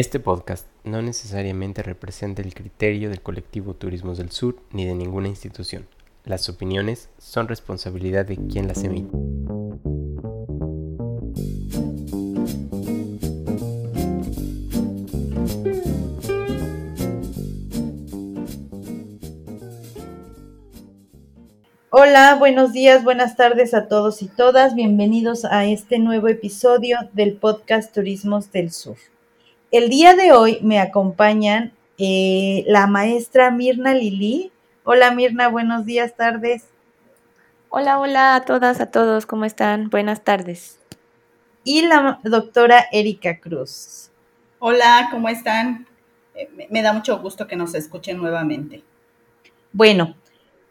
Este podcast no necesariamente representa el criterio del colectivo Turismos del Sur ni de ninguna institución. Las opiniones son responsabilidad de quien las emite. Hola, buenos días, buenas tardes a todos y todas. Bienvenidos a este nuevo episodio del podcast Turismos del Sur. El día de hoy me acompañan eh, la maestra Mirna Lili. Hola Mirna, buenos días, tardes. Hola, hola a todas, a todos, ¿cómo están? Buenas tardes. Y la doctora Erika Cruz. Hola, ¿cómo están? Eh, me da mucho gusto que nos escuchen nuevamente. Bueno,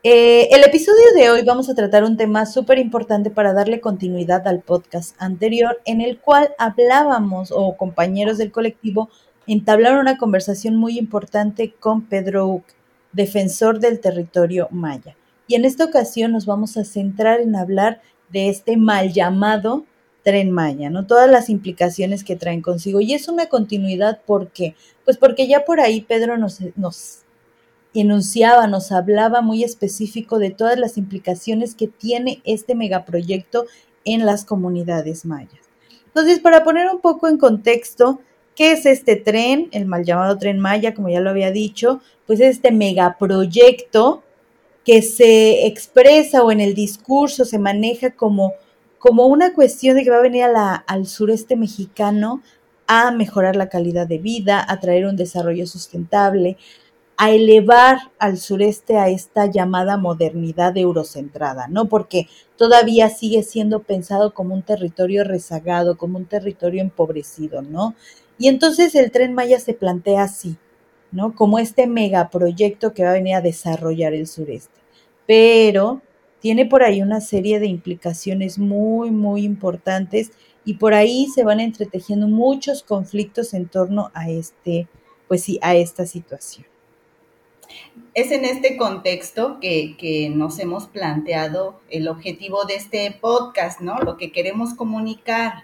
eh, el episodio de hoy vamos a tratar un tema súper importante para darle continuidad al podcast anterior en el cual hablábamos o compañeros del colectivo entablaron una conversación muy importante con Pedro Uc, defensor del territorio maya. Y en esta ocasión nos vamos a centrar en hablar de este mal llamado tren maya, ¿no? Todas las implicaciones que traen consigo. Y es una continuidad, ¿por qué? Pues porque ya por ahí Pedro nos, nos enunciaba, nos hablaba muy específico de todas las implicaciones que tiene este megaproyecto en las comunidades mayas. Entonces, para poner un poco en contexto, ¿qué es este tren? El mal llamado tren Maya, como ya lo había dicho, pues es este megaproyecto que se expresa o en el discurso se maneja como, como una cuestión de que va a venir al sureste mexicano a mejorar la calidad de vida, a traer un desarrollo sustentable, a elevar al sureste a esta llamada modernidad eurocentrada, ¿no? Porque todavía sigue siendo pensado como un territorio rezagado, como un territorio empobrecido, ¿no? Y entonces el tren Maya se plantea así, ¿no? Como este megaproyecto que va a venir a desarrollar el sureste. Pero tiene por ahí una serie de implicaciones muy, muy importantes y por ahí se van entretejiendo muchos conflictos en torno a este, pues sí, a esta situación. Es en este contexto que, nos hemos planteado el objetivo de este podcast, ¿no? Lo que queremos comunicar.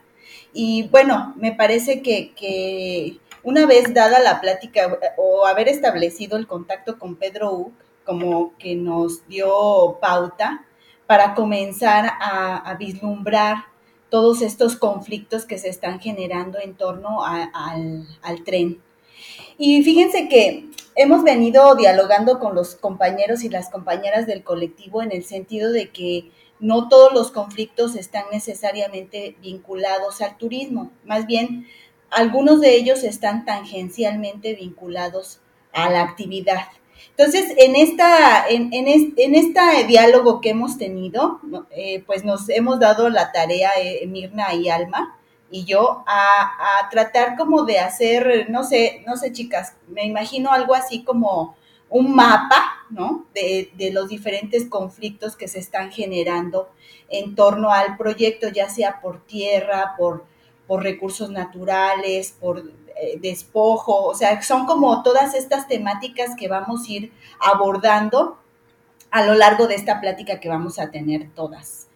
Y bueno, me parece que, una vez dada la plática o haber establecido el contacto con Pedro Uc, como que nos dio pauta para comenzar a, vislumbrar todos estos conflictos que se están generando en torno al, al tren. Y fíjense que hemos venido dialogando con los compañeros y las compañeras del colectivo en el sentido de que no todos los conflictos están necesariamente vinculados al turismo, más bien algunos de ellos están tangencialmente vinculados a la actividad. Entonces, en, esta, en, en, este diálogo que hemos tenido, eh, pues nos hemos dado la tarea, eh, Mirna y Alma, y yo a, tratar como de hacer, no sé, no sé chicas, me imagino algo así como un mapa, ¿no? De, los diferentes conflictos que se están generando en torno al proyecto, ya sea por tierra, por, por recursos naturales, por eh, despojo, o sea, son como todas estas temáticas que vamos a ir abordando a lo largo de esta plática que vamos a tener todas.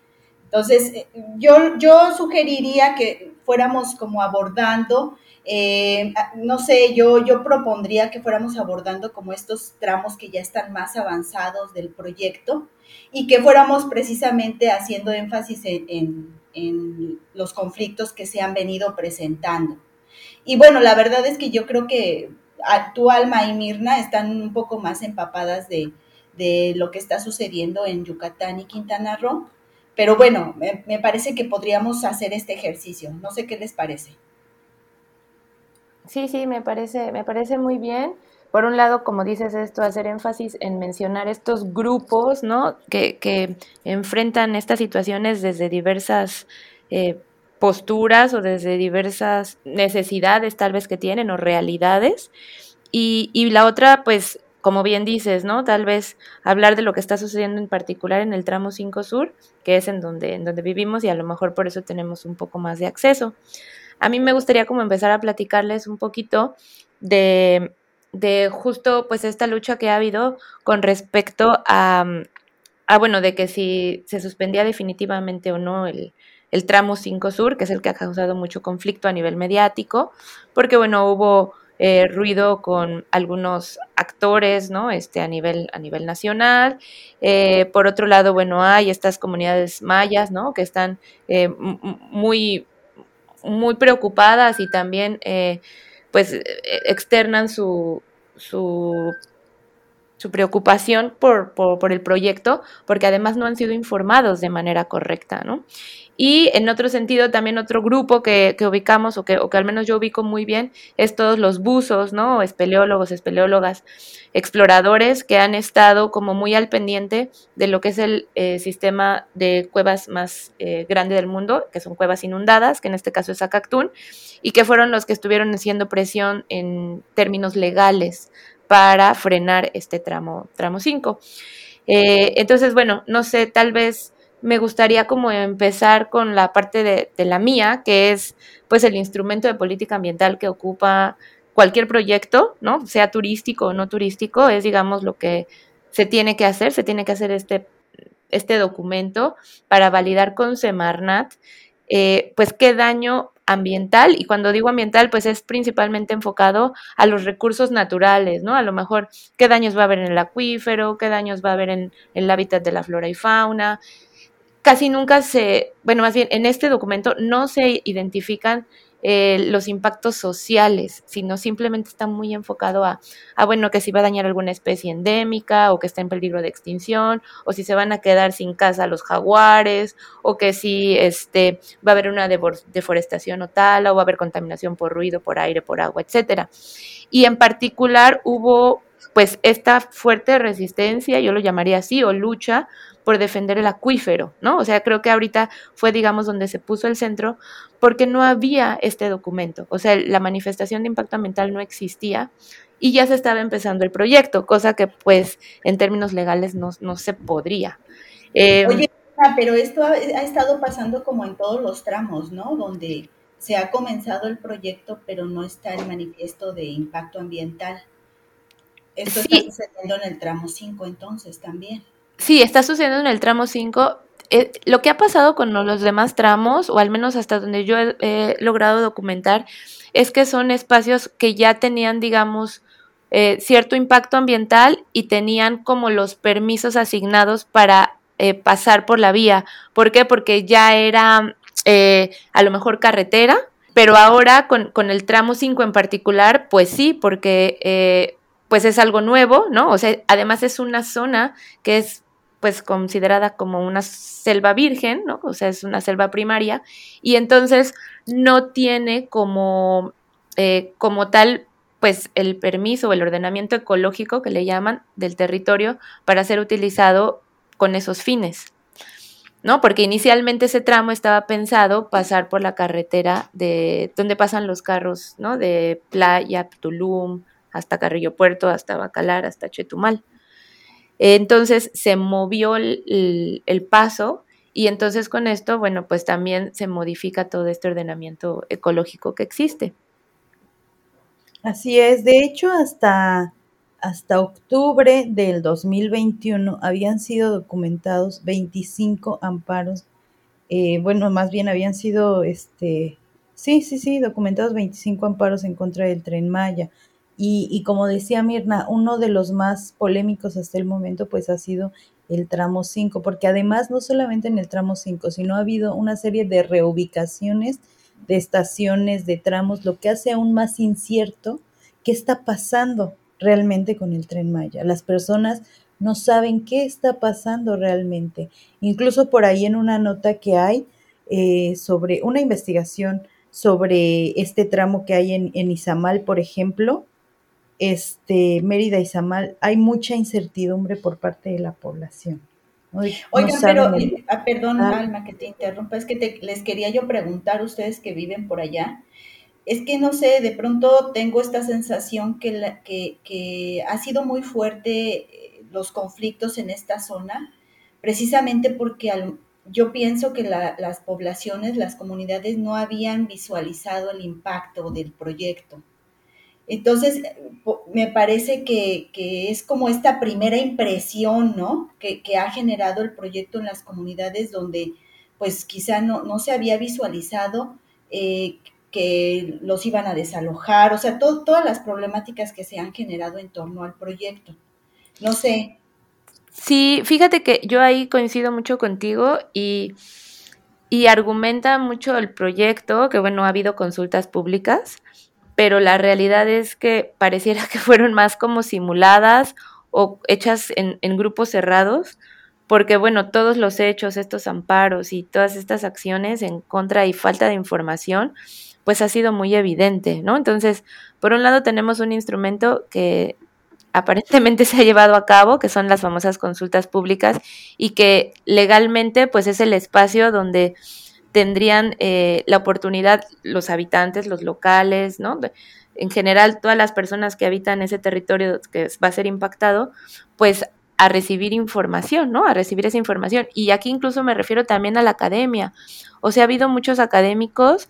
Entonces, eh, yo, yo sugeriría que fuéramos como abordando, eh, no sé, yo, propondría que fuéramos abordando como estos tramos que ya están más avanzados del proyecto y que fuéramos precisamente haciendo énfasis en, los conflictos que se han venido presentando. Y bueno, la verdad es que yo creo que tu alma y Mirna están un poco más empapadas de lo que está sucediendo en Yucatán y Quintana Roo pero bueno, me, parece que podríamos hacer este ejercicio. No sé qué les parece. Sí, sí, me parece, me parece muy bien. Por un lado, como dices esto, hacer énfasis en mencionar estos grupos, ¿no? Que, que enfrentan estas situaciones desde diversas eh, posturas o desde diversas necesidades tal vez que tienen o realidades. Y, y la otra, pues, como bien dices, ¿no? Tal vez hablar de lo que está sucediendo en particular en el tramo 5 Sur, que es en donde, en donde vivimos y a lo mejor por eso tenemos un poco más de acceso. A mí me gustaría como empezar a platicarles un poquito de, de justo pues esta lucha que ha habido con respecto a, a, bueno, de que si se suspendía definitivamente o no el, el tramo 5 Sur, que es el que ha causado mucho conflicto a nivel mediático, porque bueno, hubo eh, ruido con algunos actores, ¿no? Este, a nivel, a nivel nacional. Eh, por otro lado, bueno, hay estas comunidades mayas, ¿no? Que están eh, muy, muy preocupadas y también, pues, externan su, su su preocupación por, por, el proyecto, porque además no han sido informados de manera correcta, ¿no? Y en otro sentido, también otro grupo que, que ubicamos, o que, o que, al menos yo ubico muy bien, es todos los buzos, ¿no? Espeleólogos, espeleólogas, exploradores que han estado como muy al pendiente de lo que es el eh, sistema de cuevas más eh, grande del mundo, que son cuevas inundadas, que en este caso es Acactún, y que fueron los que estuvieron haciendo presión en términos legales para frenar este tramo, tramo 5. Eh, entonces, bueno, no sé, tal vez me gustaría como empezar con la parte de, la mía, que es pues el instrumento de política ambiental que ocupa cualquier proyecto, ¿no? Sea turístico o no turístico, es digamos lo que se tiene que hacer, se tiene que hacer este, este documento para validar con Semarnat, eh, pues qué daño ambiental, y cuando digo ambiental, pues es principalmente enfocado a los recursos naturales, ¿no? A lo mejor qué daños va a haber en el acuífero, qué daños va a haber en, en el hábitat de la flora y fauna, casi nunca se, bueno, más bien en este documento no se identifican eh, los impactos sociales, sino simplemente está muy enfocado a, bueno, que si va a dañar alguna especie endémica o que está en peligro de extinción, o si se van a quedar sin casa los jaguares, o que si este, va a haber una deforestación o tal, o va a haber contaminación por ruido, por aire, por agua, etcétera. Y en particular hubo pues esta fuerte resistencia, yo lo llamaría así, o lucha por defender el acuífero, ¿no? O sea, creo que ahorita fue, digamos, donde se puso el centro, porque no había este documento, o sea, la manifestación de impacto ambiental no existía y ya se estaba empezando el proyecto, cosa que pues en términos legales no, se podría. Eh, Oye, pero esto ha, ha estado pasando como en todos los tramos, ¿no? Donde se ha comenzado el proyecto, pero no está el manifiesto de impacto ambiental. Esto está sucediendo en el tramo 5 entonces también. Sí, está sucediendo en el tramo 5. Eh, lo que ha pasado con los demás tramos, o al menos hasta donde yo he, logrado documentar, es que son espacios que ya tenían, digamos, eh, cierto impacto ambiental y tenían como los permisos asignados para eh, pasar por la vía. ¿Por qué? Porque ya era a lo mejor carretera, pero ahora con, con el tramo 5 en particular, pues sí, porque pues es algo nuevo, ¿no? O sea, además es una zona que es pues considerada como una selva virgen, ¿no? O sea, es una selva primaria y entonces no tiene como, eh, como tal, pues el permiso o el ordenamiento ecológico que le llaman del territorio para ser utilizado con esos fines, ¿no? Porque inicialmente ese tramo estaba pensado pasar por la carretera de donde pasan los carros, ¿no? De Playa, Tulum, hasta Carrillo Puerto, hasta Bacalar, hasta Chetumal. Entonces se movió el, paso y entonces con esto, bueno, pues también se modifica todo este ordenamiento ecológico que existe. Así es, de hecho hasta, hasta octubre del 2021 habían sido documentados 25 amparos, eh, bueno, más bien habían sido, este, sí, sí, sí, documentados 25 amparos en contra del tren Maya. Y, como decía Mirna, uno de los más polémicos hasta el momento pues ha sido el tramo 5, porque además no solamente en el tramo 5, sino ha habido una serie de reubicaciones de estaciones, de tramos, lo que hace aún más incierto qué está pasando realmente con el tren Maya. Las personas no saben qué está pasando realmente. Incluso por ahí en una nota que hay eh, sobre una investigación sobre este tramo que hay en Izamal, por ejemplo, este, Mérida y Samal, hay mucha incertidumbre por parte de la población. Oigan, pero, ah, perdón, ah. Alma, que te interrumpa, es que les quería yo preguntar, ustedes que viven por allá, es que no sé, de pronto tengo esta sensación que, la, que, que ha sido muy fuerte eh, los conflictos en esta zona, precisamente porque yo pienso que las poblaciones, las comunidades no habían visualizado el impacto del proyecto. Entonces, me parece que, es como esta primera impresión, ¿no? Que, ha generado el proyecto en las comunidades donde, pues quizá no, se había visualizado eh, que los iban a desalojar, o sea, todas las problemáticas que se han generado en torno al proyecto. No sé. Sí, fíjate que yo ahí coincido mucho contigo y, y argumenta mucho el proyecto, que bueno, ha habido consultas públicas, pero la realidad es que pareciera que fueron más como simuladas o hechas en, en grupos cerrados, porque bueno, todos los hechos, estos amparos y todas estas acciones en contra y falta de información, pues ha sido muy evidente, ¿no? Entonces, por un lado tenemos un instrumento que aparentemente se ha llevado a cabo, que son las famosas consultas públicas, y que legalmente pues es el espacio donde tendrían eh, la oportunidad los habitantes, los locales, ¿no? En general, todas las personas que habitan ese territorio que va a ser impactado, pues a recibir información, ¿no? A recibir esa información. Y aquí incluso me refiero también a la academia. O sea, ha habido muchos académicos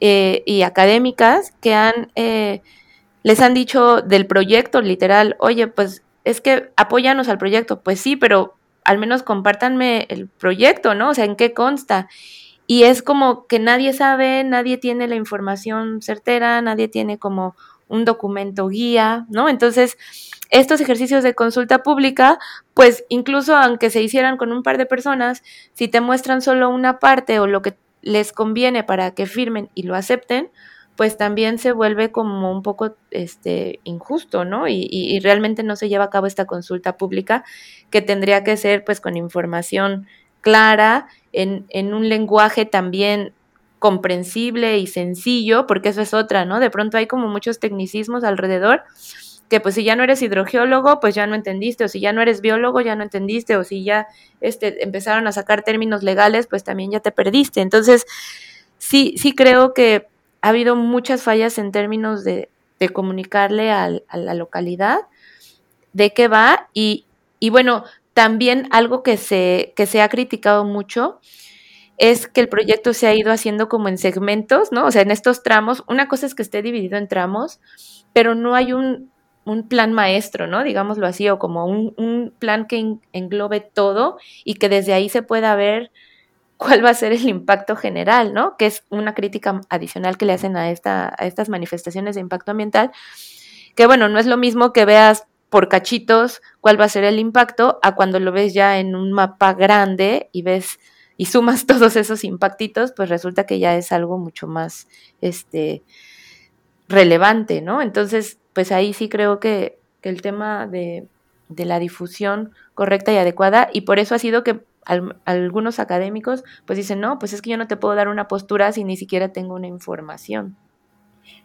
eh, y académicas que han, eh, les han dicho del proyecto literal, oye, pues es que apóyanos al proyecto. Pues sí, pero al menos compártanme el proyecto, ¿no? O sea, en qué consta. Y es como que nadie sabe, nadie tiene la información certera, nadie tiene como un documento guía, ¿no? Entonces, estos ejercicios de consulta pública, pues incluso aunque se hicieran con un par de personas, si te muestran solo una parte o lo que les conviene para que firmen y lo acepten, pues también se vuelve como un poco este, injusto, ¿no? Y, y, realmente no se lleva a cabo esta consulta pública que tendría que ser pues con información clara, en, un lenguaje también comprensible y sencillo, porque eso es otra, ¿no? De pronto hay como muchos tecnicismos alrededor que pues si ya no eres hidrogeólogo, pues ya no entendiste, o si ya no eres biólogo, ya no entendiste, o si ya este, empezaron a sacar términos legales, pues también ya te perdiste. Entonces, sí, sí creo que ha habido muchas fallas en términos de, de comunicarle a la localidad de qué va y, y bueno, también algo que se, que se ha criticado mucho es que el proyecto se ha ido haciendo como en segmentos, ¿no? O sea, en estos tramos, una cosa es que esté dividido en tramos, pero no hay un, un plan maestro, ¿no? Digámoslo así, o como un, un, plan que englobe todo y que desde ahí se pueda ver cuál va a ser el impacto general, ¿no? Que es una crítica adicional que le hacen a, esta, a estas manifestaciones de impacto ambiental, que bueno, no es lo mismo que veas por cachitos cuál va a ser el impacto a cuando lo ves ya en un mapa grande y ves y sumas todos esos impactitos, pues resulta que ya es algo mucho más este relevante, ¿no? Entonces, pues ahí sí creo que, que el tema de, la difusión correcta y adecuada, y por eso ha sido que al, algunos académicos pues dicen, no, pues es que yo no te puedo dar una postura si ni siquiera tengo una información.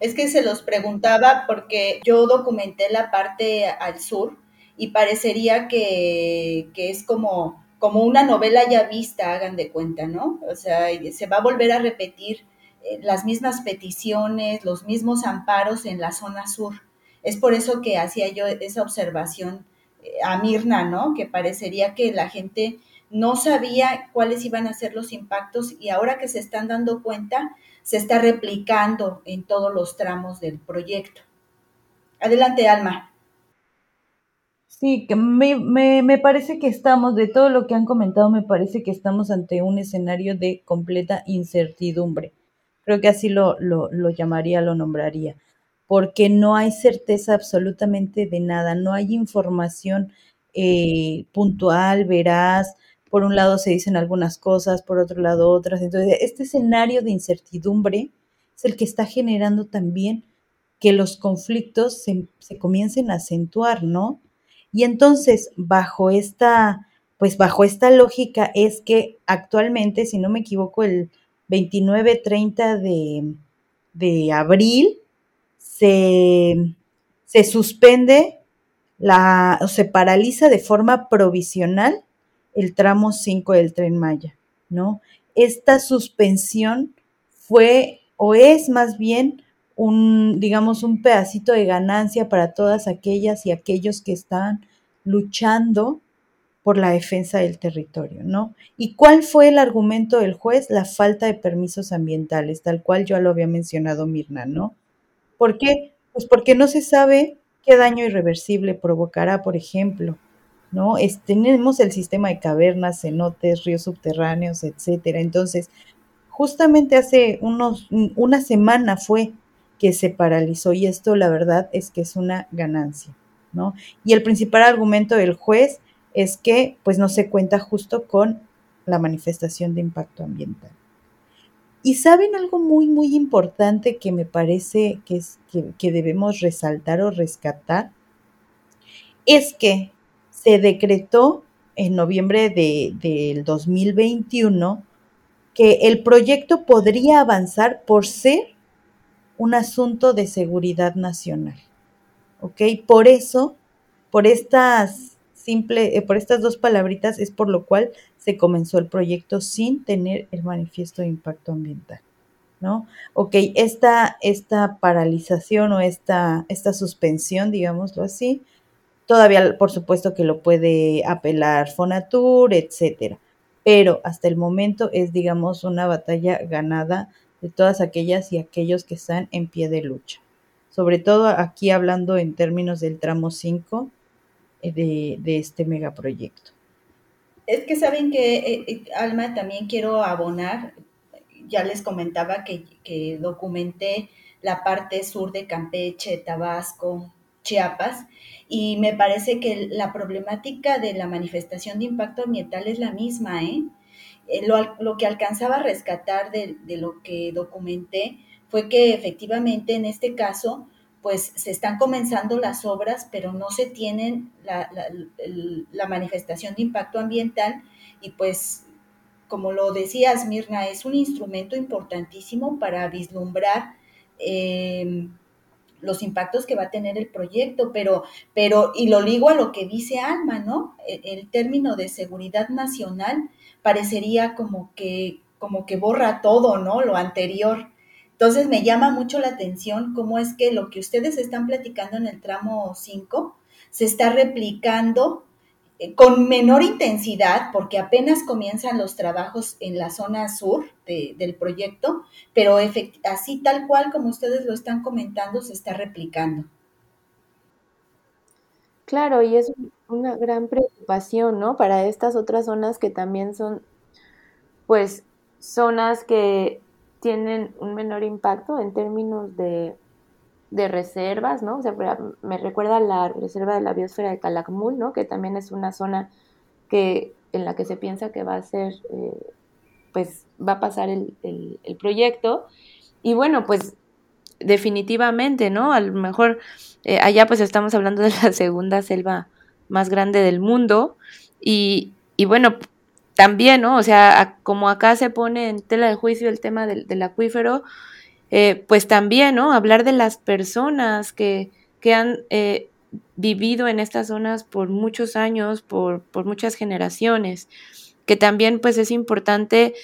Es que se los preguntaba porque yo documenté la parte al sur y parecería que, que es como, como una novela ya vista, hagan de cuenta, ¿no? O sea, se va a volver a repetir eh, las mismas peticiones, los mismos amparos en la zona sur. Es por eso que hacía yo esa observación eh, a Mirna, ¿no? Que parecería que la gente no sabía cuáles iban a ser los impactos y ahora que se están dando cuenta, se está replicando en todos los tramos del proyecto. Adelante, Alma. Sí, que me, me, me, parece que estamos, de todo lo que han comentado, me parece que estamos ante un escenario de completa incertidumbre. Creo que así lo, lo, lo llamaría, lo nombraría porque no hay certeza absolutamente de nada, no hay información eh, puntual, veraz. Por un lado se dicen algunas cosas, por otro lado otras. Entonces, este escenario de incertidumbre es el que está generando también que los conflictos se, se comiencen a acentuar, ¿no? Y entonces, bajo esta, pues bajo esta lógica es que actualmente, si no me equivoco, el 29-30 de, abril se, suspende la, se paraliza de forma provisional el tramo 5 del tren Maya, ¿no? Esta suspensión fue o es más bien un, digamos, un pedacito de ganancia para todas aquellas y aquellos que están luchando por la defensa del territorio, ¿no? ¿Y cuál fue el argumento del juez? La falta de permisos ambientales, tal cual yo lo había mencionado Mirna, ¿no? ¿Por qué? Pues porque no se sabe qué daño irreversible provocará, por ejemplo, ¿no? tenemos el sistema de cavernas, cenotes, ríos subterráneos, etcétera. Entonces, justamente hace unos, una semana fue que se paralizó y esto la verdad es que es una ganancia, ¿no? Y el principal argumento del juez es que pues no se cuenta justo con la manifestación de impacto ambiental. Y saben algo muy, muy importante que me parece que, es, que, debemos resaltar o rescatar, es que se decretó en noviembre de, del 2021 que el proyecto podría avanzar por ser un asunto de seguridad nacional. ¿Ok? Por eso, por estas eh, por estas dos palabritas es por lo cual se comenzó el proyecto sin tener el manifiesto de impacto ambiental. ¿No? Ok, esta, esta paralización o esta, esta suspensión, digámoslo así, todavía por supuesto que lo puede apelar Fonatur, etcétera. Pero hasta el momento es, digamos, una batalla ganada de todas aquellas y aquellos que están en pie de lucha. Sobre todo aquí hablando en términos del tramo 5 eh, de, de este megaproyecto. Es que saben que, eh, eh, Alma, también quiero abonar, ya les comentaba que, que documenté la parte sur de Campeche, Tabasco, Chiapas, y me parece que la problemática de la manifestación de impacto ambiental es la misma, ¿eh? eh lo, lo, que alcanzaba a rescatar de, lo que documenté fue que efectivamente en este caso pues se están comenzando las obras, pero no se tienen la, la, manifestación de impacto ambiental y pues, como lo decías, Mirna, es un instrumento importantísimo para vislumbrar eh, los impactos que va a tener el proyecto, pero, pero, y lo ligo a lo que dice Alma, ¿no? El, el término de seguridad nacional parecería como que, como que borra todo, ¿no? Lo anterior. Entonces me llama mucho la atención cómo es que lo que ustedes están platicando en el tramo 5 se está replicando con menor intensidad, porque apenas comienzan los trabajos en la zona sur del proyecto, pero así tal cual como ustedes lo están comentando, se está replicando. Claro, y es una gran preocupación, ¿no? Para estas otras zonas que también son, pues, zonas que tienen un menor impacto en términos de, reservas, ¿no? O sea, me recuerda la reserva de la biosfera de Calakmul, ¿no? Que también es una zona que, en la que se piensa que va a ser, eh, pues va a pasar el, proyecto. Y bueno, pues definitivamente, ¿no? A lo mejor eh, allá pues estamos hablando de la segunda selva más grande del mundo y, y bueno, también, ¿no? O sea, como acá se pone en tela de juicio el tema del, acuífero, eh, pues también, ¿no? Hablar de las personas que, que han eh, vivido en estas zonas por muchos años, por, por muchas generaciones, que también pues es importante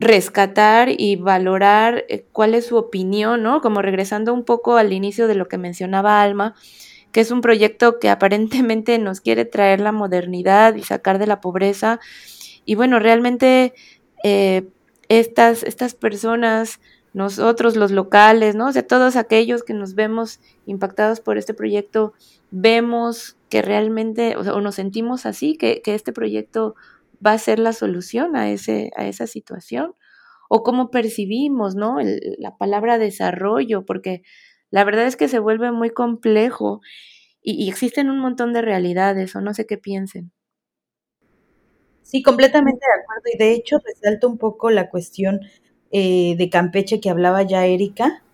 rescatar y valorar eh, cuál es su opinión, ¿no? Como regresando un poco al inicio de lo que mencionaba Alma, que es un proyecto que aparentemente nos quiere traer la modernidad y sacar de la pobreza. Y bueno, realmente estas, estas personas, nosotros los locales, ¿no? O sea, todos aquellos que nos vemos impactados por este proyecto, vemos que realmente, o, o nos sentimos así, que, que, este proyecto va a ser la solución a, ese, a esa situación. O cómo percibimos, ¿no? la palabra desarrollo, porque la verdad es que se vuelve muy complejo y, existen un montón de realidades, o no sé qué piensen. Sí, completamente de acuerdo. Y de hecho resalto un poco la cuestión eh, de Campeche que hablaba ya Erika,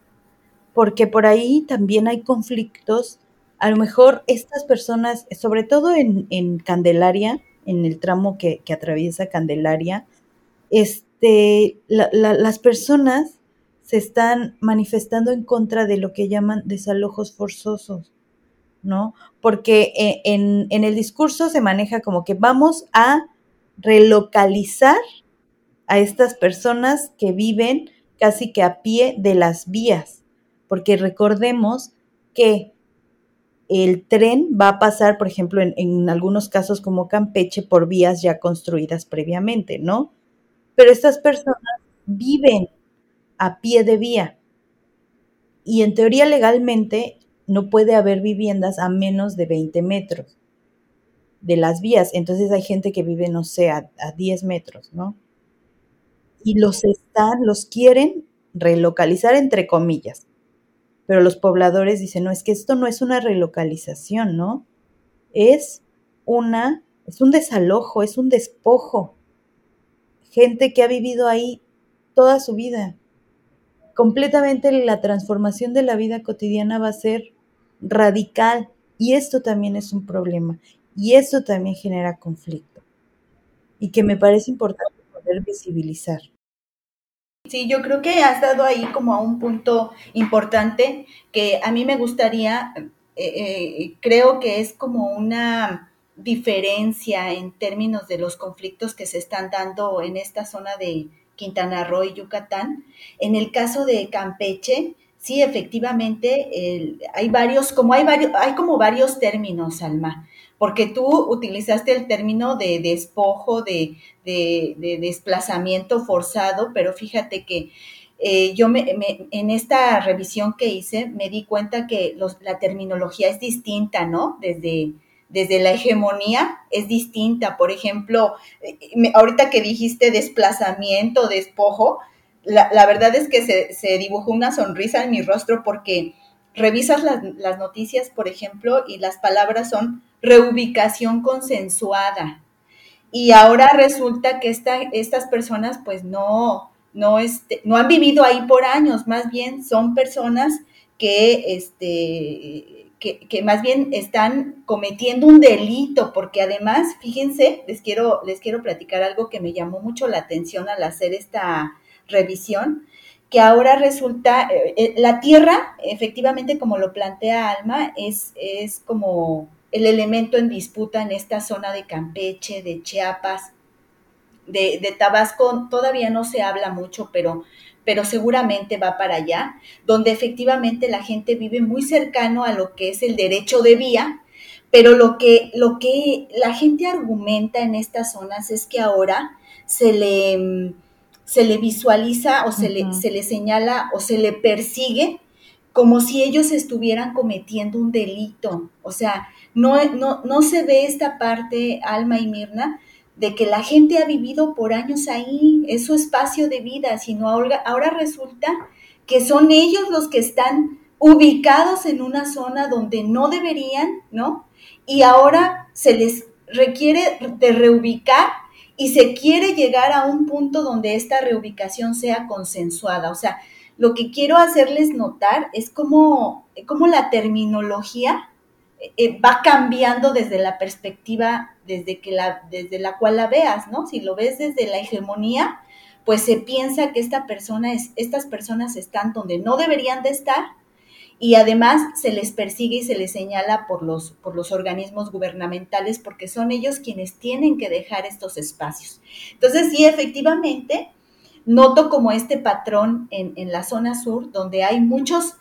porque por ahí también hay conflictos. A lo mejor estas personas, sobre todo en, Candelaria, en el tramo que, atraviesa Candelaria, este, las personas se están manifestando en contra de lo que llaman desalojos forzosos, ¿no? Porque eh, en, el discurso se maneja como que vamos a relocalizar a estas personas que viven casi que a pie de las vías, porque recordemos que el tren va a pasar, por ejemplo, en, algunos casos como Campeche, por vías ya construidas previamente, ¿no? Pero estas personas viven a pie de vía. Y en teoría legalmente no puede haber viviendas a menos de 20 metros de las vías. Entonces hay gente que vive, no sé, a, 10 metros, ¿no? Y los están, los quieren relocalizar entre comillas. Pero los pobladores dicen, no, es que esto no es una relocalización, ¿no? Es una, es un desalojo, es un despojo. Gente que ha vivido ahí toda su vida. Completamente la transformación de la vida cotidiana va a ser radical y esto también es un problema y esto también genera conflicto y que me parece importante visibilizar. Sí, yo creo que has dado ahí como a un punto importante que a mí me gustaría, eh, eh, creo que es como una diferencia en términos de los conflictos que se están dando en esta zona de Quintana Roo y Yucatán. En el caso de Campeche, sí, efectivamente, hay varios, como hay varios, hay como varios términos, Alma porque tú utilizaste el término de despojo, de, desplazamiento forzado, pero fíjate que eh, yo me, en esta revisión que hice me di cuenta que la terminología es distinta, ¿no? Desde, desde la hegemonía es distinta. Por ejemplo, eh, ahorita que dijiste desplazamiento, despojo, la, verdad es que se, se, dibujó una sonrisa en mi rostro porque revisas las, las noticias, por ejemplo, y las palabras son reubicación consensuada. Y ahora resulta que estas personas pues no, no, este, no han vivido ahí por años, más bien son personas que, este, que, más bien están cometiendo un delito, porque además, fíjense, les quiero, les quiero platicar algo que me llamó mucho la atención al hacer esta revisión, que ahora resulta, eh, eh, la tierra, efectivamente, como lo plantea Alma, es como el elemento en disputa en esta zona de Campeche, de Chiapas, de, Tabasco, todavía no se habla mucho, pero, pero seguramente va para allá, donde efectivamente la gente vive muy cercano a lo que es el derecho de vía, pero lo que, lo que la gente argumenta en estas zonas es que ahora se le, se le visualiza o se, le, se le señala o se le persigue como si ellos estuvieran cometiendo un delito. O sea, no, no, no se ve esta parte, Alma y Mirna, de que la gente ha vivido por años ahí, es su espacio de vida, sino ahora, ahora resulta que son ellos los que están ubicados en una zona donde no deberían, ¿no? Y ahora se les requiere de reubicar y se quiere llegar a un punto donde esta reubicación sea consensuada. O sea, lo que quiero hacerles notar es cómo, cómo la terminología eh, va cambiando desde la perspectiva desde, que la, desde la cual la veas, ¿no? Si lo ves desde la hegemonía, pues se piensa que esta persona es, estas personas están donde no deberían de estar y además se les persigue y se les señala por los, por los organismos gubernamentales porque son ellos quienes tienen que dejar estos espacios. Entonces, sí, efectivamente, noto como este patrón en, la zona sur, donde hay muchos,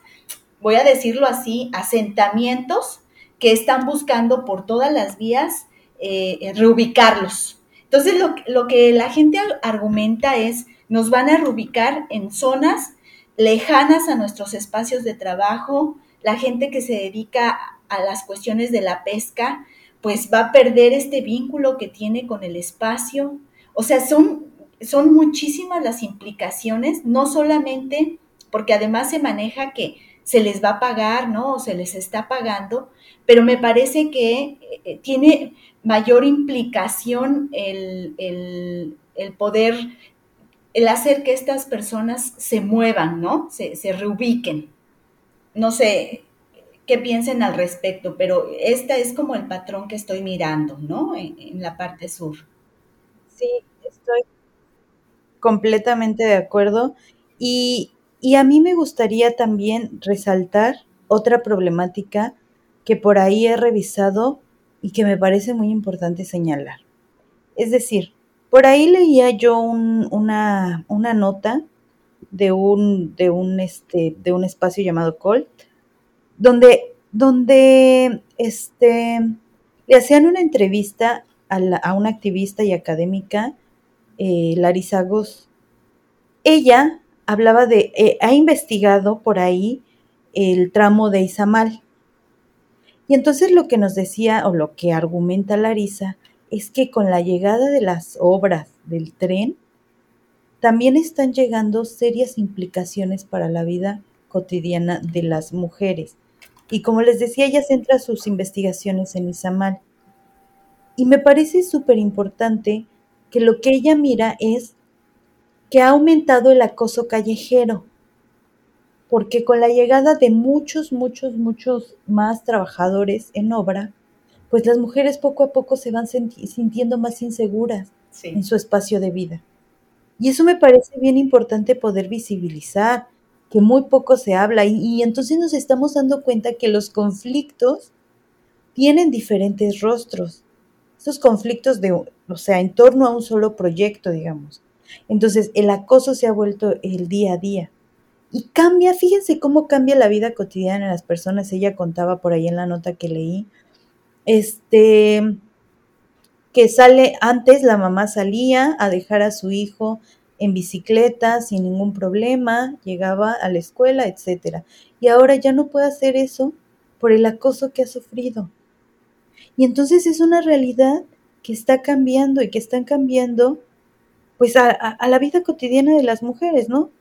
voy a decirlo así, asentamientos que están buscando por todas las vías eh, reubicarlos. Entonces, lo, que la gente argumenta es, nos van a reubicar en zonas lejanas a nuestros espacios de trabajo, la gente que se dedica a las cuestiones de la pesca, pues va a perder este vínculo que tiene con el espacio. O sea, son son muchísimas las implicaciones, no solamente porque además se maneja que se les va a pagar, ¿no? O se les está pagando, pero me parece que eh, tiene mayor implicación el, poder, el hacer que estas personas se muevan, ¿no? Se, reubiquen. No sé qué piensen al respecto, pero este es como el patrón que estoy mirando, ¿no? en la parte sur. Sí, estoy completamente de acuerdo. Y, a mí me gustaría también resaltar otra problemática que por ahí he revisado y que me parece muy importante señalar. Es decir, por ahí leía yo una, una, nota de un, de un, este, de un espacio llamado Colt, donde, donde este, le hacían una entrevista a, a una activista y académica eh, Larisa Goss. Ella hablaba de, eh, ha investigado por ahí el tramo de Izamal. Y entonces lo que nos decía o lo que argumenta Larisa es que con la llegada de las obras del tren, también están llegando serias implicaciones para la vida cotidiana de las mujeres. Y como les decía, ella centra sus investigaciones en Izamal. Y me parece súper importante que lo que ella mira es que ha aumentado el acoso callejero, porque con la llegada de muchos, muchos, muchos más trabajadores en obra, pues las mujeres poco a poco se van sintiendo más inseguras en su espacio de vida. Y eso me parece bien importante poder visibilizar, que muy poco se habla, y, y entonces nos estamos dando cuenta que los conflictos tienen diferentes rostros. Esos conflictos de, o sea, en torno a un solo proyecto, digamos. Entonces, el acoso se ha vuelto el día a día. Y cambia, fíjense cómo cambia la vida cotidiana de las personas. Ella contaba por ahí en la nota que leí, este, que sale, antes la mamá salía a dejar a su hijo en bicicleta sin ningún problema, llegaba a la escuela, etcétera. Y ahora ya no puede hacer eso por el acoso que ha sufrido. Y entonces es una realidad que está cambiando y que están cambiando pues a, la vida cotidiana de las mujeres, ¿no?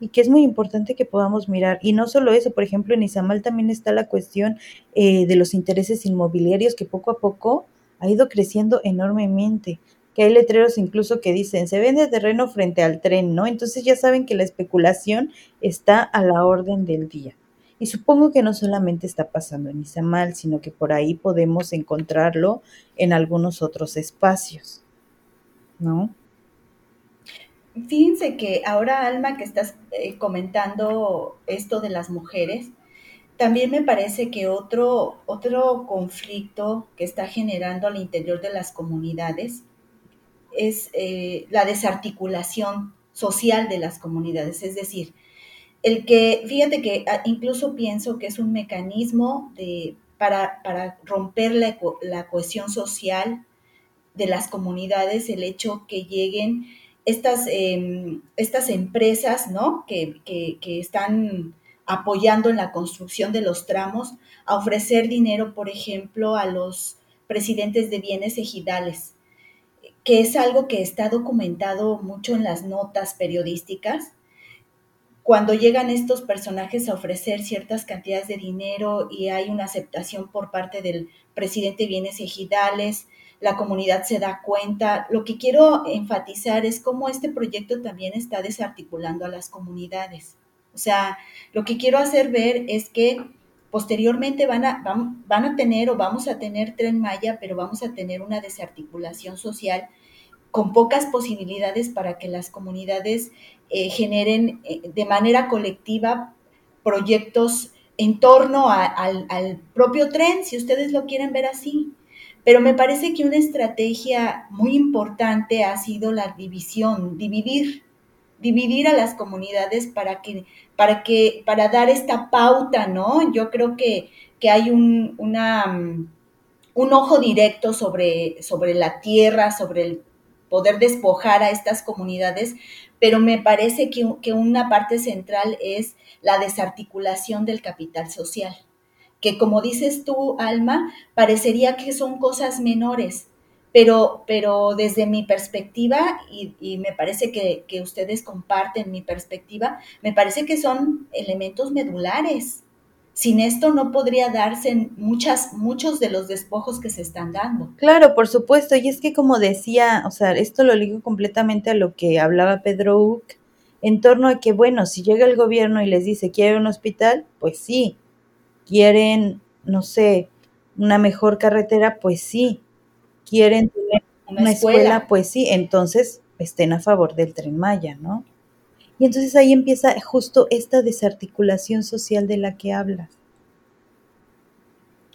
Y que es muy importante que podamos mirar. Y no solo eso, por ejemplo, en Izamal también está la cuestión eh, de los intereses inmobiliarios que poco a poco ha ido creciendo enormemente. Que hay letreros incluso que dicen, se vende terreno frente al tren, ¿no? Entonces ya saben que la especulación está a la orden del día. Y supongo que no solamente está pasando en Izamal, sino que por ahí podemos encontrarlo en algunos otros espacios, ¿no? Fíjense que ahora, Alma, que estás eh, comentando esto de las mujeres, también me parece que otro, otro conflicto que está generando al interior de las comunidades es eh, la desarticulación social de las comunidades, es decir, el que, fíjate que ah, incluso pienso que es un mecanismo de, para, para romper la, la, cohesión social de las comunidades, el hecho que lleguen estas, em, estas empresas, ¿no? Que, que, que están apoyando en la construcción de los tramos, a ofrecer dinero, por ejemplo, a los presidentes de bienes ejidales, que es algo que está documentado mucho en las notas periodísticas, cuando llegan estos personajes a ofrecer ciertas cantidades de dinero y hay una aceptación por parte del presidente de bienes ejidales, la comunidad se da cuenta. Lo que quiero enfatizar es cómo este proyecto también está desarticulando a las comunidades. O sea, lo que quiero hacer ver es que posteriormente van a, van, a tener o vamos a tener tren Maya, pero vamos a tener una desarticulación social con pocas posibilidades para que las comunidades eh, generen eh, de manera colectiva proyectos en torno al, propio tren, si ustedes lo quieren ver así. Pero me parece que una estrategia muy importante ha sido la división, dividir, dividir a las comunidades para que, para que, para dar esta pauta, ¿no? Yo creo que, que hay un, una, un ojo directo sobre, sobre la tierra, sobre el poder despojar a estas comunidades, pero me parece que, que una parte central es la desarticulación del capital social, que como dices tú, Alma, parecería que son cosas menores, pero, pero desde mi perspectiva, y, y me parece que, que, ustedes comparten mi perspectiva, me parece que son elementos medulares sin esto no podría darse muchas, muchos de los despojos que se están dando. Claro, por supuesto, y es que como decía, o sea, esto lo ligo completamente a lo que hablaba Pedro Uc, en torno a que, bueno, si llega el gobierno y les dice, ¿quieren un hospital? Pues sí. ¿Quieren, no sé, una mejor carretera? Pues sí. ¿Quieren tener una, escuela? Pues sí. Entonces, estén a favor del tren Maya, ¿no? Y entonces ahí empieza justo esta desarticulación social de la que hablas.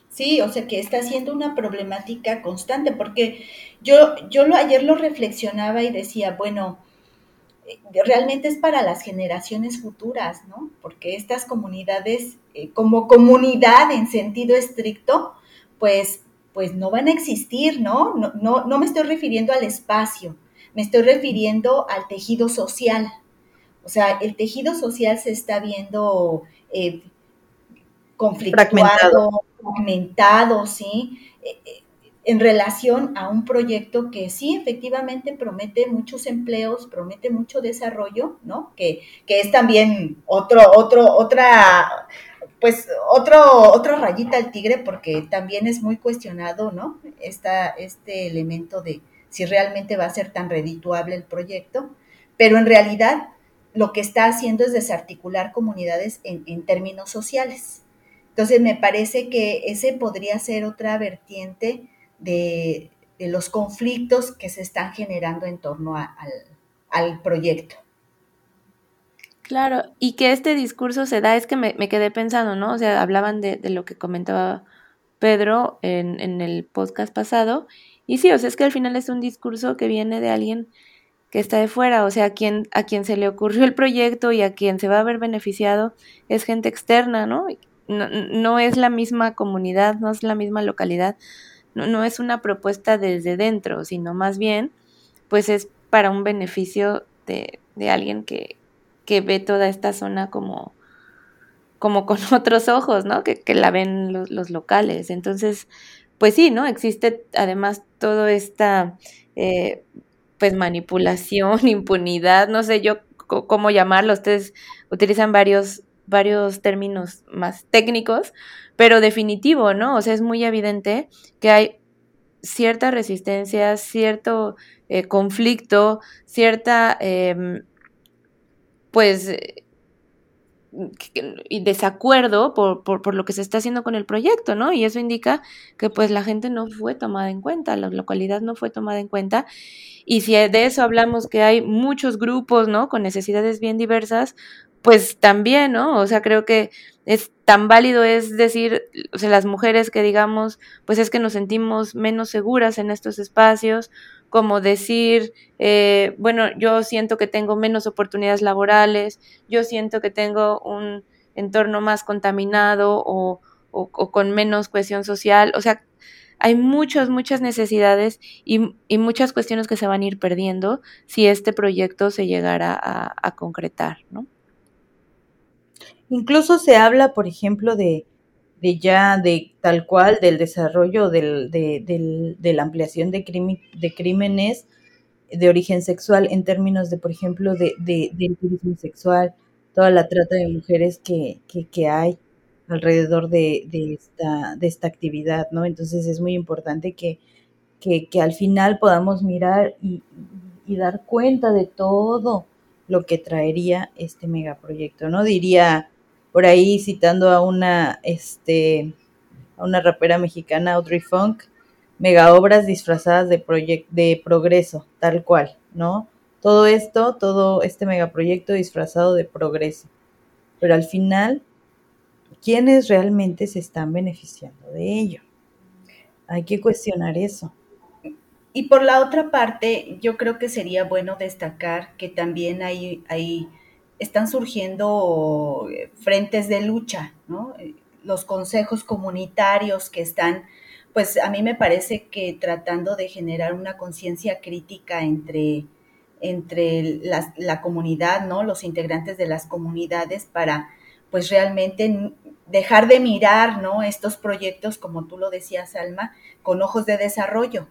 Sí, o sea que está siendo una problemática constante, porque yo, yo lo, ayer lo reflexionaba y decía, bueno, realmente es para las generaciones futuras, ¿no? Porque estas comunidades, eh, como comunidad en sentido estricto, pues, pues no van a existir, ¿no? No, ¿no? no me estoy refiriendo al espacio, me estoy refiriendo al tejido social, o sea, el tejido social se está viendo conflictuado, eh, fragmentado. ¿sí? Eh, eh, en relación a un proyecto que sí efectivamente promete muchos empleos, promete mucho desarrollo, ¿no? Que, que es también otro, otro, otra, pues otro, otra rayita al tigre porque también es muy cuestionado, ¿no? Esta, este elemento de si realmente va a ser tan redituable el proyecto, pero en realidad lo que está haciendo es desarticular comunidades en, en términos sociales. Entonces me parece que ese podría ser otra vertiente de, los conflictos que se están generando en torno al, proyecto. Claro, y que este discurso se da, es que me, quedé pensando, ¿no? O sea, hablaban de, lo que comentaba Pedro en, en, el podcast pasado, y sí, o sea, es que al final es un discurso que viene de alguien que está de fuera, o sea, a quien, a se le ocurrió el proyecto y a quien se va a ver beneficiado es gente externa, ¿no? No, no es la misma comunidad, no es la misma localidad, no, no es una propuesta desde dentro, sino más bien, pues es para un beneficio de, de alguien que, que ve toda esta zona como, como con otros ojos, ¿no? Que, que la ven los, los, locales. Entonces, pues sí, ¿no? Existe además toda esta, eh, pues, manipulación, impunidad, no sé yo cómo llamarlo. Ustedes utilizan varios, varios términos más técnicos, pero definitivo, ¿no? O sea, es muy evidente que hay cierta resistencia, cierto eh, conflicto, cierta, eh, pues, y desacuerdo por, por, por, lo que se está haciendo con el proyecto, ¿no? Y eso indica que pues la gente no fue tomada en cuenta, la localidad no fue tomada en cuenta. Y si de eso hablamos que hay muchos grupos, ¿no? Con necesidades bien diversas, pues también, ¿no? O sea, creo que es tan válido es decir, o sea, las mujeres que digamos, pues es que nos sentimos menos seguras en estos espacios, como decir, eh, bueno, yo siento que tengo menos oportunidades laborales, yo siento que tengo un entorno más contaminado o, o, o con menos cohesión social, o sea, hay muchas, muchas necesidades y, muchas cuestiones que se van a ir perdiendo si este proyecto se llegara a, a concretar, ¿no? Incluso se habla, por ejemplo, de, de ya, de tal cual, del desarrollo del, de, del, de, la ampliación de, de crímenes de origen sexual en términos de, por ejemplo, de, de, del turismo sexual, toda la trata de mujeres que, que, hay alrededor de, de, esta, de esta actividad, ¿no? Entonces es muy importante que, que, que al final podamos mirar y, y, dar cuenta de todo lo que traería este megaproyecto, ¿no? Diría por ahí citando a una, este, a una rapera mexicana, Audrey Funk, mega obras disfrazadas de, de progreso, tal cual, ¿no? Todo esto, todo este megaproyecto disfrazado de progreso. Pero al final, ¿quiénes realmente se están beneficiando de ello? Hay que cuestionar eso. Y por la otra parte, yo creo que sería bueno destacar que también hay, hay están surgiendo eh, frentes de lucha, ¿no? Eh, los consejos comunitarios que están, pues a mí me parece que tratando de generar una conciencia crítica entre, entre la, la, comunidad, ¿no? Los integrantes de las comunidades para, pues realmente dejar de mirar, ¿no? Estos proyectos, como tú lo decías, Alma, con ojos de desarrollo.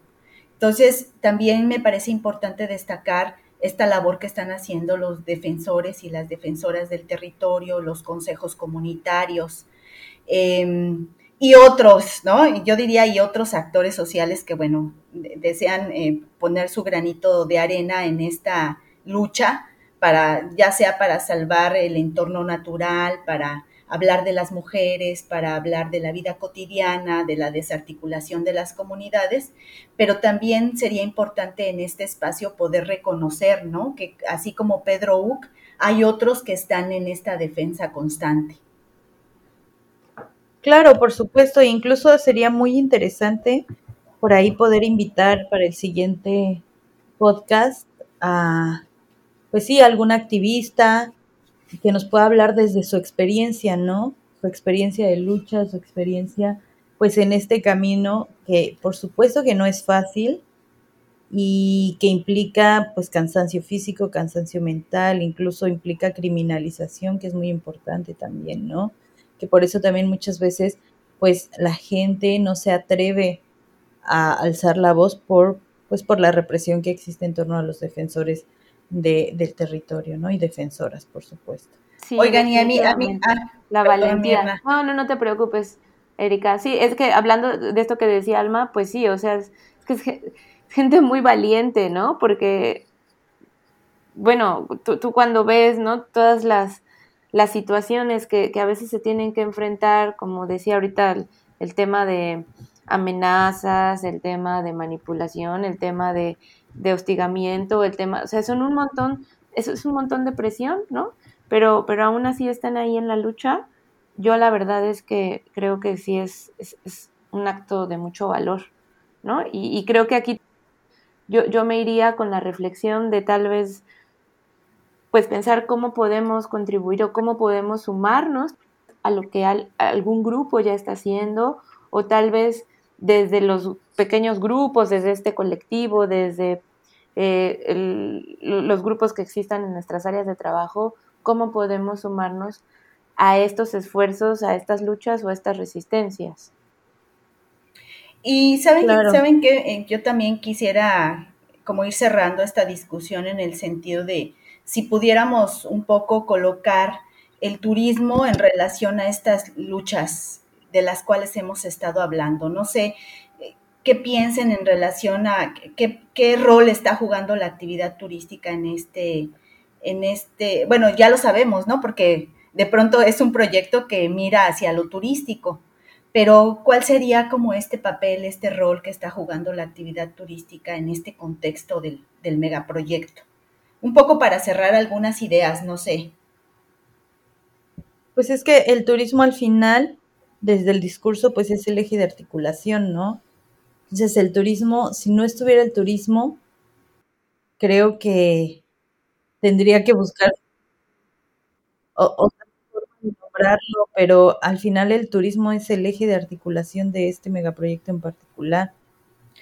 Entonces, también me parece importante destacar esta labor que están haciendo los defensores y las defensoras del territorio, los consejos comunitarios eh, y otros, ¿no? Yo diría y otros actores sociales que, bueno, desean eh, poner su granito de arena en esta lucha para, ya sea para salvar el entorno natural, para hablar de las mujeres, para hablar de la vida cotidiana, de la desarticulación de las comunidades, pero también sería importante en este espacio poder reconocer, ¿no? Que así como Pedro Uc, hay otros que están en esta defensa constante. Claro, por supuesto, e incluso sería muy interesante por ahí poder invitar para el siguiente podcast a, pues sí, algún activista, que nos pueda hablar desde su experiencia, ¿no? Su experiencia de lucha, su experiencia pues en este camino que por supuesto que no es fácil y que implica pues cansancio físico, cansancio mental, incluso implica criminalización, que es muy importante también, ¿no? Que por eso también muchas veces pues la gente no se atreve a alzar la voz por, pues, por la represión que existe en torno a los defensores de, del territorio, ¿no? Y defensoras, por supuesto. Oigan, y a mí, a mí ah, la valentía. No, no, no te preocupes, Erika. Sí, es que hablando de esto que decía Alma, pues sí, o sea, es, que es gente muy valiente, ¿no? Porque, bueno, tú, tú cuando ves, ¿no? Todas las, las situaciones que, que, a veces se tienen que enfrentar, como decía ahorita el tema de amenazas, el tema de manipulación, el tema de, hostigamiento, el tema, o sea, son un montón, eso es un montón de presión, ¿no? Pero, pero aún así están ahí en la lucha. Yo la verdad es que creo que sí es, es, un acto de mucho valor, ¿no? Y, creo que aquí yo, yo me iría con la reflexión de tal vez, pues pensar cómo podemos contribuir o cómo podemos sumarnos a lo que algún grupo ya está haciendo o tal vez desde los pequeños grupos, desde este colectivo, desde eh, los grupos que existan en nuestras áreas de trabajo, cómo podemos sumarnos a estos esfuerzos, a estas luchas o a estas resistencias. Y saben, que, saben que eh, yo también quisiera como ir cerrando esta discusión en el sentido de si pudiéramos un poco colocar el turismo en relación a estas luchas de las cuales hemos estado hablando. No sé eh, qué piensen en relación a qué, qué rol está jugando la actividad turística en este, en este, bueno, ya lo sabemos, ¿no? Porque de pronto es un proyecto que mira hacia lo turístico, pero ¿cuál sería como este papel, este rol que está jugando la actividad turística en este contexto del, del megaproyecto? Un poco para cerrar algunas ideas, no sé. Pues es que el turismo al final desde el discurso, pues es el eje de articulación, ¿no? Entonces, el turismo, si no estuviera el turismo, creo que tendría que buscar otra forma de lograrlo, pero al final el turismo es el eje de articulación de este megaproyecto en particular,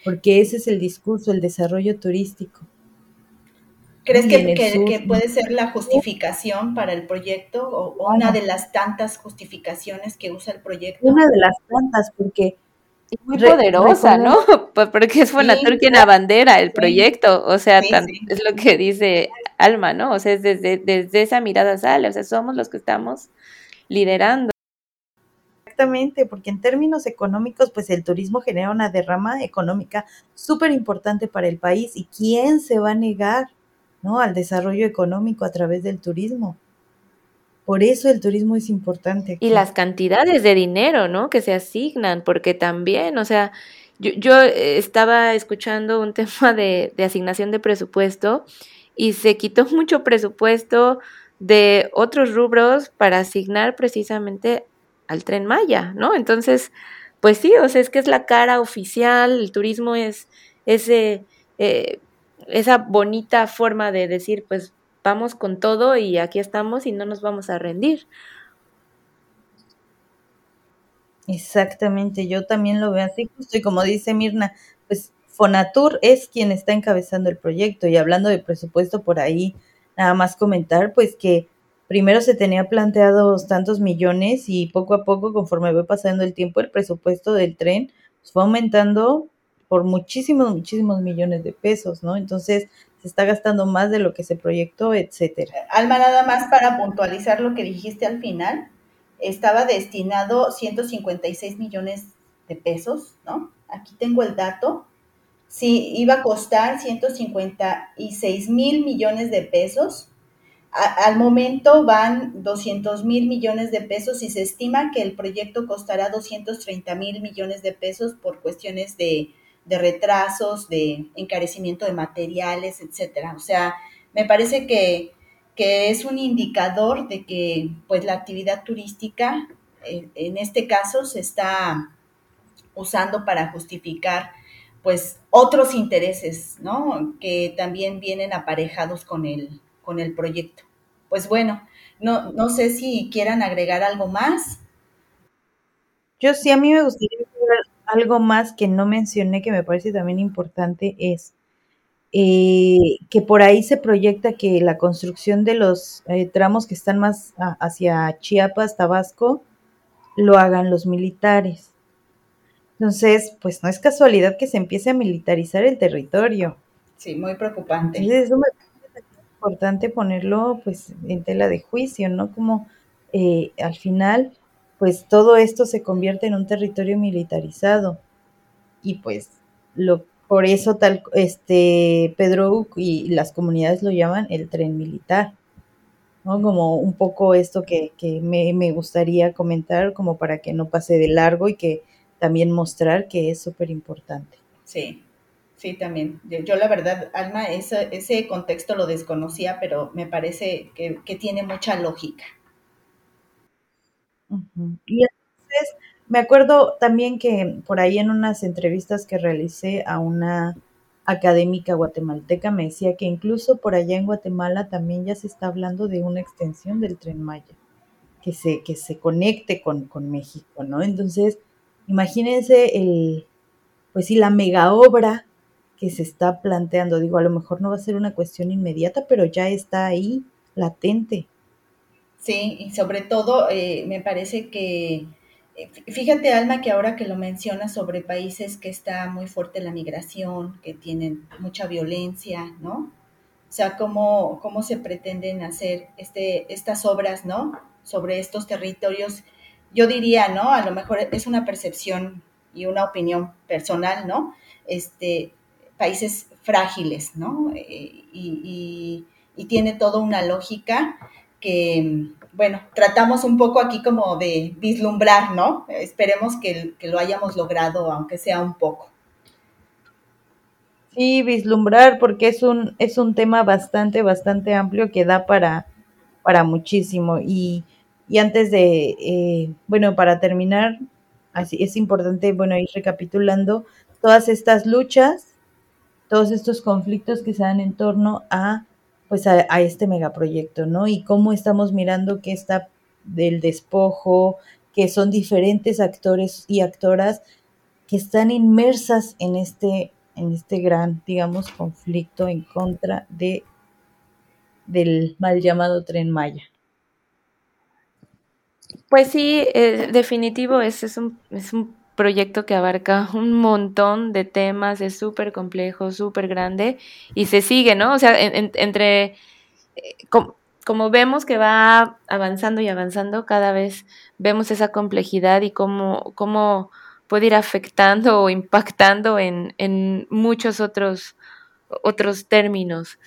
porque ese es el discurso, el desarrollo turístico. ¿Crees que, puede ser la justificación para el proyecto o, una de las tantas justificaciones que usa el proyecto? Una de las tantas, porque... Es muy poderosa, ¿no? Pues porque es Fonatur quien abandera el proyecto, o sea, es lo que dice Alma, ¿no? O sea, es desde, desde esa mirada sale, o sea, somos los que estamos liderando. Exactamente, porque en términos económicos, pues el turismo genera una derrama económica súper importante para el país y ¿quién se va a negar? ¿No? al desarrollo económico a través del turismo. Por eso el turismo es importante. Y las cantidades de dinero, ¿no? Que se asignan, porque también, o sea, yo, estaba escuchando un tema de, de, asignación de presupuesto y se quitó mucho presupuesto de otros rubros para asignar precisamente al tren Maya, ¿no? Entonces, pues sí, o sea, es que es la cara oficial, el turismo es ese... Eh, esa bonita forma de decir, pues vamos con todo y aquí estamos y no nos vamos a rendir. Exactamente, yo también lo veo así, justo y como dice Mirna, pues Fonatur es quien está encabezando el proyecto y hablando de presupuesto por ahí, nada más comentar pues que primero se tenía planteados tantos millones y poco a poco conforme va pasando el tiempo el presupuesto del tren pues, fue aumentando por muchísimos, muchísimos millones de pesos, ¿no? Entonces se está gastando más de lo que se proyectó, etcétera. Alma, nada más para puntualizar lo que dijiste al final, estaba destinado 156 millones de pesos, ¿no? Aquí tengo el dato. Sí, iba a costar 156 mil millones de pesos. al momento van 200 mil millones de pesos y se estima que el proyecto costará 230 mil millones de pesos por cuestiones de de retrasos, de encarecimiento de materiales, etcétera. O sea, me parece que, es un indicador de que pues la actividad turística eh, en este caso se está usando para justificar pues otros intereses, ¿no? Que también vienen aparejados con el, con el proyecto. Pues bueno, no, no sé si quieran agregar algo más. Yo sí, a mí me gustaría algo más que no mencioné que me parece también importante es eh, que por ahí se proyecta que la construcción de los eh, tramos que están más hacia Chiapas, Tabasco, lo hagan los militares. Entonces, pues no es casualidad que se empiece a militarizar el territorio. Sí, muy preocupante. Entonces, eso me parece importante ponerlo pues en tela de juicio, ¿no? Como eh, al final, pues todo esto se convierte en un territorio militarizado. Y pues lo por eso tal este Pedro y las comunidades lo llaman el tren militar. ¿no? Como un poco esto que, que me, me, gustaría comentar, como para que no pase de largo y que también mostrar que es súper importante. Sí, sí, también. Yo, la verdad, Alma, ese, ese contexto lo desconocía, pero me parece que, que tiene mucha lógica. Y entonces, me acuerdo también que por ahí en unas entrevistas que realicé a una académica guatemalteca me decía que incluso por allá en Guatemala también ya se está hablando de una extensión del tren Maya, que se, que se conecte con, con México, ¿no? Entonces, imagínense el, pues sí, la mega obra que se está planteando. Digo, a lo mejor no va a ser una cuestión inmediata, pero ya está ahí, latente. Sí, y sobre todo eh, me parece que, fíjate Alma, que ahora que lo mencionas sobre países que está muy fuerte la migración, que tienen mucha violencia, ¿no? O sea, cómo, cómo se pretenden hacer este, estas obras, ¿no? Sobre estos territorios. Yo diría, ¿no? A lo mejor es una percepción y una opinión personal, ¿no? Este, países frágiles, ¿no? Eh, y, y, y tiene toda una lógica que, bueno, tratamos un poco aquí como de vislumbrar, ¿no? Esperemos que, que, lo hayamos logrado, aunque sea un poco. Sí, vislumbrar, porque es un, es un tema bastante, bastante amplio que da para, para muchísimo. Y, y antes de, eh, bueno, para terminar, así es importante, bueno, ir recapitulando todas estas luchas, todos estos conflictos que se dan en torno a pues a, este megaproyecto, ¿no? Y cómo estamos mirando que está del despojo, que son diferentes actores y actoras que están inmersas en este, en este gran, digamos, conflicto en contra de del mal llamado tren Maya. Pues sí, eh, definitivo, es, es, un, es un proyecto que abarca un montón de temas, es súper complejo, súper grande y se sigue, ¿no? O sea, en, en, entre, eh, com, como vemos que va avanzando y avanzando, cada vez vemos esa complejidad y cómo, cómo puede ir afectando o impactando en, en muchos otros, otros términos.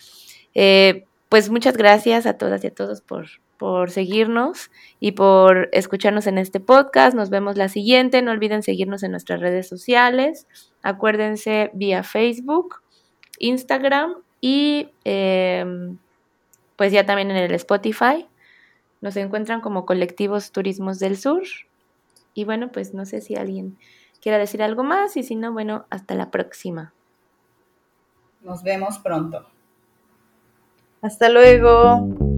Eh, pues muchas gracias a todas y a todos por, por seguirnos y por escucharnos en este podcast. Nos vemos la siguiente. No olviden seguirnos en nuestras redes sociales. Acuérdense vía Facebook, Instagram y eh, pues ya también en el Spotify. Nos encuentran como colectivos Turismos del Sur. Y bueno, pues no sé si alguien quiera decir algo más y si no, bueno, hasta la próxima. Nos vemos pronto. Hasta luego.